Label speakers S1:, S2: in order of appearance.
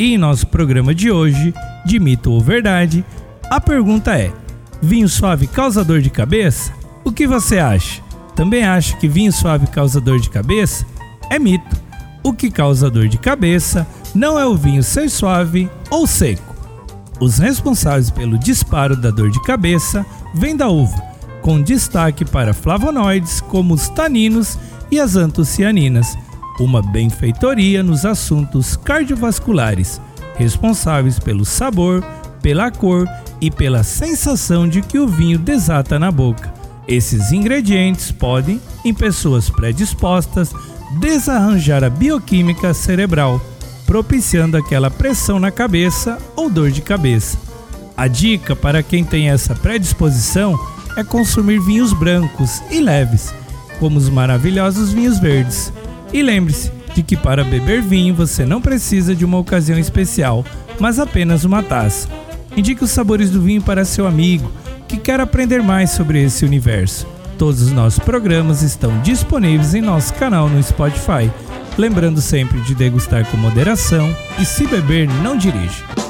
S1: E em nosso programa de hoje, de mito ou verdade, a pergunta é: vinho suave causa dor de cabeça? O que você acha? Também acha que vinho suave causa dor de cabeça? É mito. O que causa dor de cabeça não é o vinho ser suave ou seco. Os responsáveis pelo disparo da dor de cabeça vêm da uva, com destaque para flavonoides como os taninos e as antocianinas uma benfeitoria nos assuntos cardiovasculares, responsáveis pelo sabor, pela cor e pela sensação de que o vinho desata na boca. Esses ingredientes podem, em pessoas predispostas, desarranjar a bioquímica cerebral, propiciando aquela pressão na cabeça ou dor de cabeça. A dica para quem tem essa predisposição é consumir vinhos brancos e leves, como os maravilhosos vinhos verdes. E lembre-se de que para beber vinho você não precisa de uma ocasião especial, mas apenas uma taça. Indique os sabores do vinho para seu amigo que quer aprender mais sobre esse universo. Todos os nossos programas estão disponíveis em nosso canal no Spotify. Lembrando sempre de degustar com moderação e se beber, não dirija.